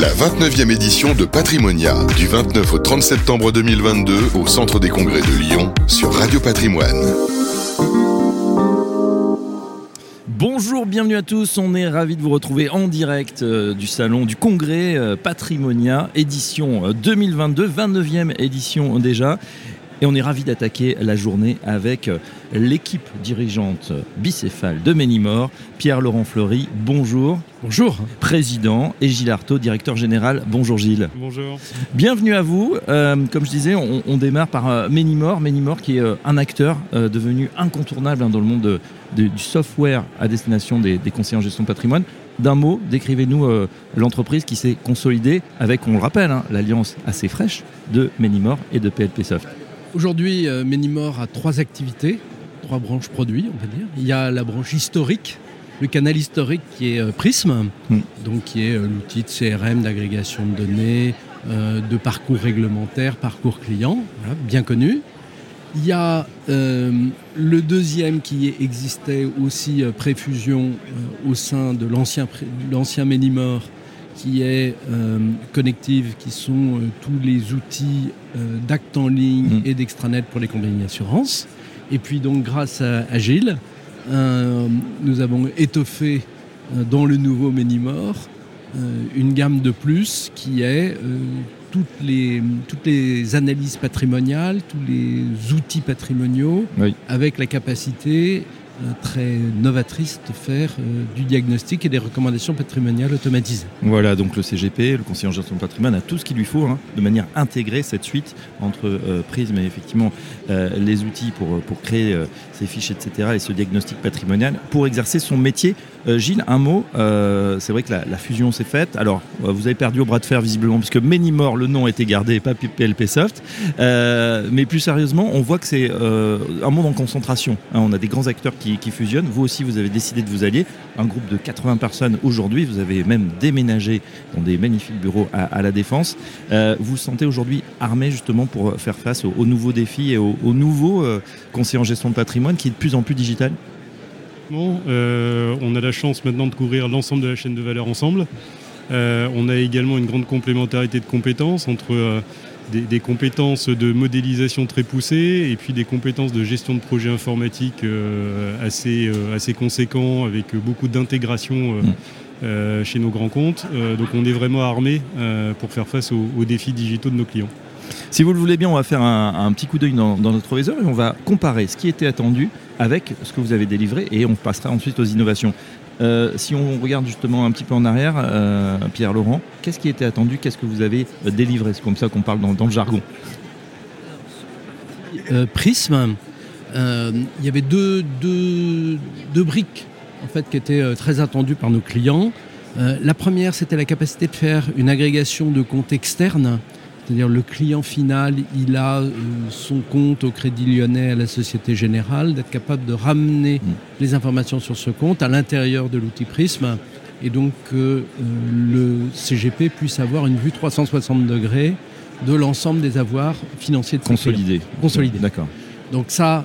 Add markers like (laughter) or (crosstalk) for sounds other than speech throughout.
La 29e édition de Patrimonia, du 29 au 30 septembre 2022 au Centre des Congrès de Lyon sur Radio Patrimoine. Bonjour, bienvenue à tous. On est ravis de vous retrouver en direct euh, du salon du congrès euh, Patrimonia, édition 2022, euh, 29e édition déjà. Et on est ravis d'attaquer la journée avec l'équipe dirigeante bicéphale de Ménimor, Pierre-Laurent Fleury. Bonjour. Bonjour. Président et Gilles Artaud, directeur général. Bonjour Gilles. Bonjour. Bienvenue à vous. Euh, comme je disais, on, démarre par euh, Ménimor. Ménimor qui est euh, un acteur devenu incontournable hein, dans le monde du software à destination des, conseillers en gestion de patrimoine. D'un mot, décrivez-nous l'entreprise qui s'est consolidée avec, on le rappelle, hein, l'alliance assez fraîche de Ménimor et de PLP Soft. Aujourd'hui, euh, Menimor a trois activités, trois branches produits, on va dire. Il y a la branche historique, le canal historique qui est euh, Prism, hmm. donc qui est euh, l'outil de CRM, d'agrégation de données, de parcours réglementaire, parcours client, bien connu. Il y a le deuxième qui existait aussi préfusion au sein de l'ancien Menimor, qui est euh, Connective, qui sont euh, tous les outils euh, d'acte en ligne mm. et d'extranet pour les compagnies d'assurance. Et puis donc grâce à Agile, nous avons étoffé dans le nouveau Menimor une gamme de plus qui est toutes, les, toutes les analyses patrimoniales, tous les outils patrimoniaux, avec la capacité très novatrice de faire euh, du diagnostic et des recommandations patrimoniales automatisées. Voilà, donc le CGP, le conseiller en gestion de patrimoine, a tout ce qu'il lui faut hein, de manière intégrée, cette suite entre euh, Prism et effectivement les outils pour, pour créer ces fiches, etc., et ce diagnostic patrimonial pour exercer son métier. Gilles, un mot, c'est vrai que la, fusion s'est faite. Alors, vous avez perdu au bras de fer visiblement, puisque Menimore, le nom été gardé, pas PLP Soft. mais plus sérieusement, on voit que c'est un monde en concentration. Hein. on a des grands acteurs qui qui, fusionnent. Vous aussi, vous avez décidé de vous allier. Un groupe de 80 personnes aujourd'hui. Vous avez même déménagé dans des magnifiques bureaux à, la Défense. Euh, vous vous sentez aujourd'hui armé justement pour faire face aux, nouveaux défis et aux, nouveaux euh, conseillers en gestion de patrimoine qui est de plus en plus digital? Euh, on a la chance maintenant de couvrir l'ensemble de la chaîne de valeur ensemble. on a également une grande complémentarité de compétences entre des, compétences de modélisation très poussées et puis des compétences de gestion de projets informatiques euh, assez, euh, assez conséquents avec beaucoup d'intégration euh, mm. chez nos grands comptes. donc on est vraiment armé pour faire face aux, défis digitaux de nos clients. Si vous le voulez bien, on va faire un, petit coup d'œil dans, dans, notre viseur et on va comparer ce qui était attendu avec ce que vous avez délivré et on passera ensuite aux innovations. Euh, si on regarde justement un petit peu en arrière, euh, Pierre Laurent, qu'est-ce qui était attendu? Qu'est-ce que vous avez délivré? C'est comme ça qu'on parle dans, le jargon. Euh, Prism, il y avait deux, briques en fait, qui étaient très attendues par nos clients. la première, c'était la capacité de faire une agrégation de comptes externes c'est-à-dire le client final, il a euh, son compte au Crédit Lyonnais à la Société Générale, d'être capable de ramener mm. les informations sur ce compte à l'intérieur de l'outil Prism et donc que euh, le CGP puisse avoir une vue 360 degrés de l'ensemble des avoirs financiers de Consolidés. Consolidés. D'accord. Donc ça,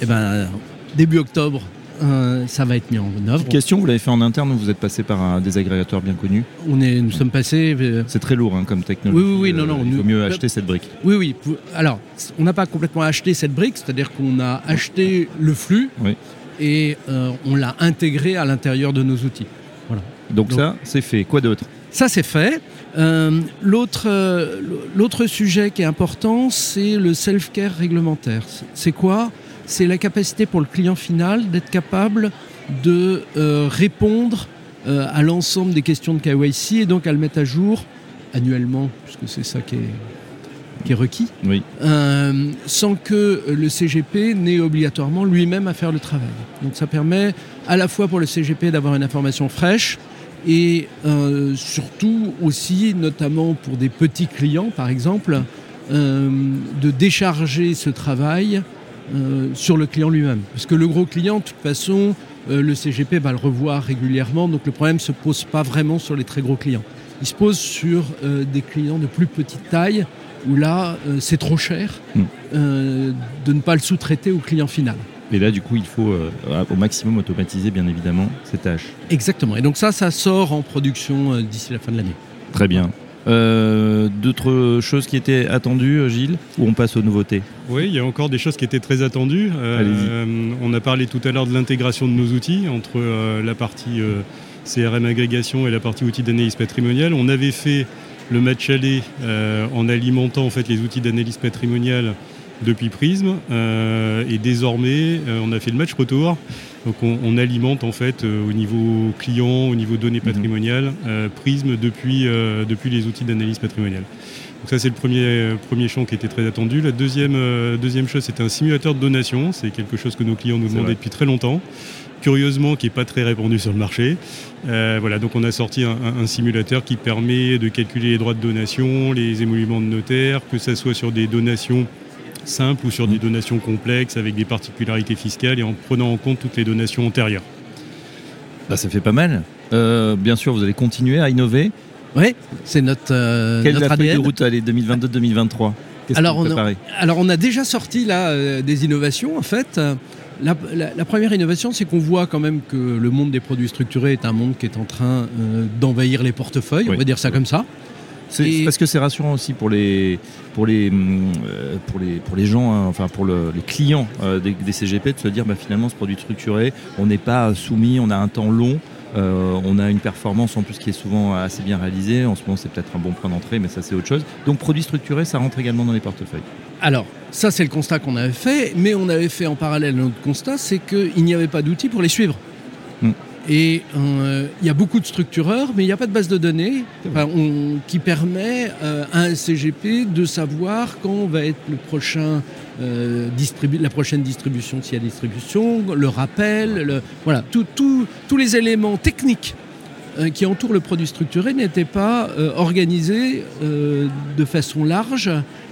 eh ben, début octobre, euh, ça va être mis en œuvre. question, vous l'avez fait en interne ou vous êtes passé par un désagrégateur bien connu On est, Nous sommes passés. Euh, C'est très lourd hein, comme technologie. Oui, oui, non, non. Il vaut mieux acheter cette brique. Oui, oui. Alors, on n'a pas complètement acheté cette brique, c'est-à-dire qu'on a acheté le flux et euh, on l'a intégré à l'intérieur de nos outils. Voilà. Donc, ça, c'est fait. Quoi d'autre? Ça, c'est fait. L'autre sujet qui est important, c'est le self-care réglementaire. C'est quoi? C'est la capacité pour le client final d'être capable de euh, répondre euh, à l'ensemble des questions de KYC et donc à le mettre à jour annuellement, puisque c'est ça qui est, requis, euh, sans que le CGP n'ait obligatoirement lui-même à faire le travail. Donc ça permet à la fois pour le CGP d'avoir une information fraîche et surtout aussi, notamment pour des petits clients par exemple, de décharger ce travail sur le client lui-même. Parce que le gros client, de toute façon, euh, le CGP va le revoir régulièrement, donc le problème ne se pose pas vraiment sur les très gros clients. Il se pose sur euh, des clients de plus petite taille, où là, c'est trop cher hmm. de ne pas le sous-traiter au client final. Et là, du coup, il faut au maximum automatiser, bien évidemment, ces tâches. Exactement. Et donc ça, ça sort en production d'ici la fin de l'année. Très bien. Euh, d'autres choses qui étaient attendues, Gilles, ou on passe aux nouveautés Oui, il y a encore des choses qui étaient très attendues. Euh, on a parlé tout à l'heure de l'intégration de nos outils entre euh, la partie CRM agrégation et la partie outils d'analyse patrimoniale. On avait fait le match aller en alimentant en fait les outils d'analyse patrimoniale depuis Prism et désormais on a fait le match retour donc on, alimente en fait euh, au niveau client, au niveau données mhm. patrimoniales, euh, Prism depuis, euh, depuis les outils d'analyse patrimoniale. Donc ça c'est le premier, premier champ qui était très attendu. La deuxième, deuxième chose c'est un simulateur de donation. C'est quelque chose que nos clients nous demandaient depuis très longtemps curieusement qui n'est pas très répandu sur le marché. voilà, donc on a sorti un, simulateur qui permet de calculer les droits de donation, les émoluments de notaire, que ce soit sur des donations simple ou sur des donations complexes avec des particularités fiscales et en prenant en compte toutes les donations antérieures. Bah, ça fait pas mal. Euh, bien sûr, vous allez continuer à innover. Oui, c'est notre. Euh, Quelle est la de route 2022-2023 alors, on a, alors on a déjà sorti là euh, des innovations en fait. La, première innovation, c'est qu'on voit quand même que le monde des produits structurés est un monde qui est en train d'envahir les portefeuilles, on va dire ça comme ça. C'est parce que c'est rassurant aussi pour les, pour les, euh, pour les, pour les gens, hein, enfin pour les clients euh, des, CGP de se dire bah, finalement ce produit structuré, on n'est pas soumis, on a un temps long. Euh, on a une performance en plus qui est souvent assez bien réalisée. En ce moment, c'est peut-être un bon point d'entrée, mais ça, c'est autre chose. Donc, produit structuré, ça rentre également dans les portefeuilles. Alors, ça, c'est le constat qu'on avait fait, mais on avait fait en parallèle un autre constat, c'est qu'il n'y avait pas d'outils pour les suivre. Et euh, il y a beaucoup de structureurs, mais il n'y a pas de base de données qui permet euh, à un CGP de savoir quand va être le prochain, euh, la prochaine distribution, s'il y a distribution, le rappel, voilà, tous les éléments techniques qui entourent le produit structuré n'étaient pas organisés de façon large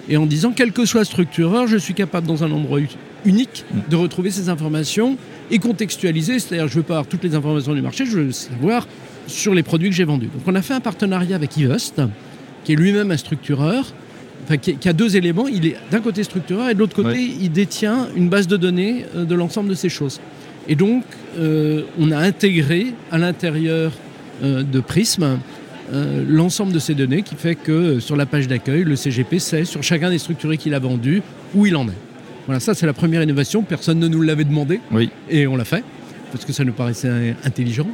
et en disant, quel que soit le structureur, je suis capable dans un endroit unique de retrouver ces informations et contextualiser. C'est-à-dire, je veux pas avoir toutes les informations du marché, je veux savoir sur les produits que j'ai vendus. Donc, on a fait un partenariat avec Ivest, qui est lui-même un structureur, enfin, qui, a deux éléments. Il est d'un côté structureur et de l'autre côté, il détient une base de données euh, de l'ensemble de ces choses. Et donc, euh, on a intégré à l'intérieur euh, de Prism l'ensemble de ces données qui fait que sur la page d'accueil, le CGP sait sur chacun des structurés qu'il a vendus où il en est. Voilà, ça c'est la première innovation. Personne ne nous l'avait demandé. Oui. Et on l'a fait, parce que ça nous paraissait intelligent.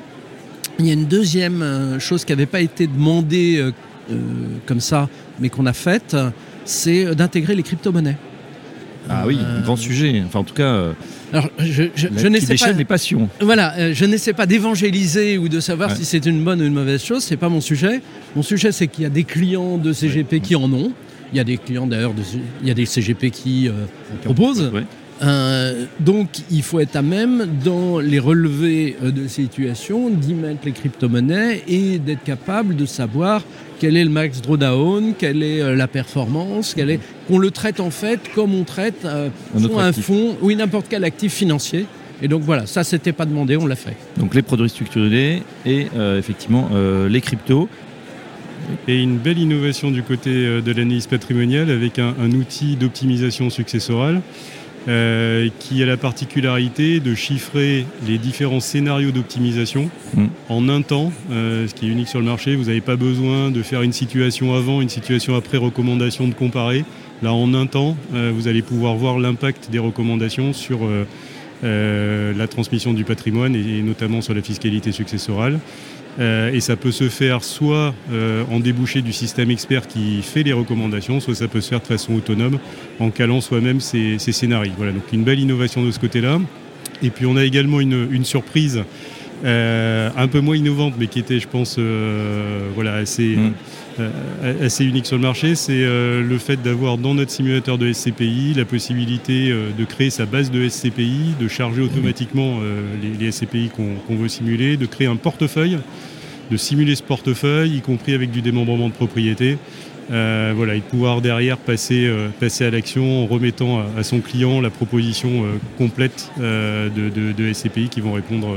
Il y a une deuxième euh, chose qui n'avait pas été demandée euh, euh, comme ça, mais qu'on a faite, c'est d'intégrer les crypto-monnaies. Ah oui, grand sujet. Enfin, en tout cas. Alors, je, je, je n'essaie pas. passions. Voilà, je n'essaie pas d'évangéliser ou de savoir si c'est une bonne ou une mauvaise chose. C'est pas mon sujet. Mon sujet, c'est qu'il y a des clients de CGP qui en ont. Il y a des clients d'ailleurs, il y a des CGP qui euh, proposent. Euh, donc il faut être à même dans les relevés euh, de situation d'y mettre les crypto-monnaies et d'être capable de savoir quel est le max drawdown, quelle est la performance, quelle est qu'on le traite en fait comme on traite un fonds ou n'importe quel actif financier. Et donc voilà, ça c'était pas demandé, on l'a fait. Donc les produits structurés et effectivement les cryptos. Et une belle innovation du côté euh, de l'analyse patrimoniale avec un, outil d'optimisation successorale euh, qui a la particularité de chiffrer les différents scénarios d'optimisation mm. en un temps, euh, ce qui est unique sur le marché. Vous n'avez pas besoin de faire une situation avant, une situation après recommandation de comparer. Là, en un temps, vous allez pouvoir voir l'impact des recommandations sur la transmission du patrimoine et, notamment sur la fiscalité successorale. Euh, et ça peut se faire soit euh, en débouché du système expert qui fait les recommandations, soit ça peut se faire de façon autonome en calant soi-même ses, scénarios. Voilà, donc une belle innovation de ce côté-là. Et puis on a également une, surprise euh, un peu moins innovante, mais qui était, je pense, voilà, assez, mm. Assez unique sur le marché, c'est le fait d'avoir dans notre simulateur de SCPI la possibilité de créer sa base de SCPI, de charger automatiquement les, SCPI qu'on veut simuler, de créer un portefeuille de simuler ce portefeuille, y compris avec du démembrement de propriété. Euh, voilà, et de pouvoir derrière passer, euh, passer à l'action en remettant à, son client la proposition euh, complète de, SCPI qui vont répondre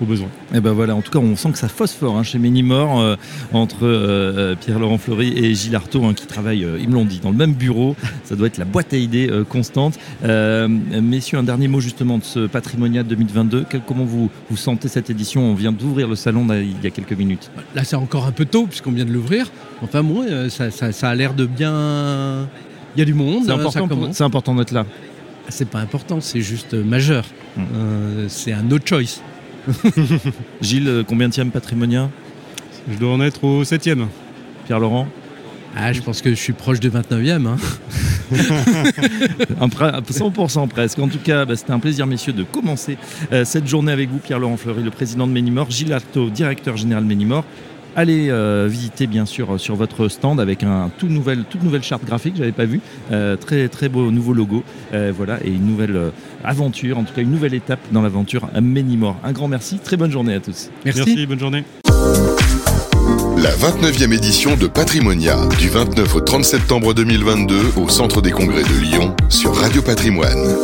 au besoin. Et eh ben voilà, en tout cas, on sent que ça phosphore hein, chez Ménimore euh, entre euh, Pierre-Laurent Fleury et Gilles Artaud hein, qui travaillent, ils me l'ont dit, dans le même bureau. (laughs) Ça doit être la boîte à idées constante. messieurs, un dernier mot justement de ce Patrimonia 2022. comment vous, vous sentez cette édition? On vient d'ouvrir le salon il y a quelques minutes. Là, c'est encore un peu tôt puisqu'on vient de l'ouvrir. Enfin, moi, ça, ça, a l'air de bien. Il y a du monde. C'est important, c'est important d'être là. C'est pas important, c'est juste majeur. Hmm. c'est un no choice. (laughs) Gilles, euh, combien de Patrimonia Je dois en être au 7e. Pierre-Laurent ah, je pense que je suis proche du 29e. Hein. (laughs) 100% presque. En tout cas, bah, c'était un plaisir, messieurs, de commencer euh, cette journée avec vous, Pierre-Laurent Fleury, le président de Ménimor, Gilles Artaud, directeur général Ménimor. Allez euh, visiter bien sûr sur votre stand avec un tout nouvelle, toute nouvelle charte graphique, j'avais pas vu, très très beau nouveau logo, voilà et une nouvelle aventure, en tout cas une nouvelle étape dans l'aventure Ménimor. Un grand merci, très bonne journée à tous. Merci, merci bonne journée. La 29e édition de Patrimonia, du 29 au 30 septembre 2022 au Centre des Congrès de Lyon sur Radio Patrimoine.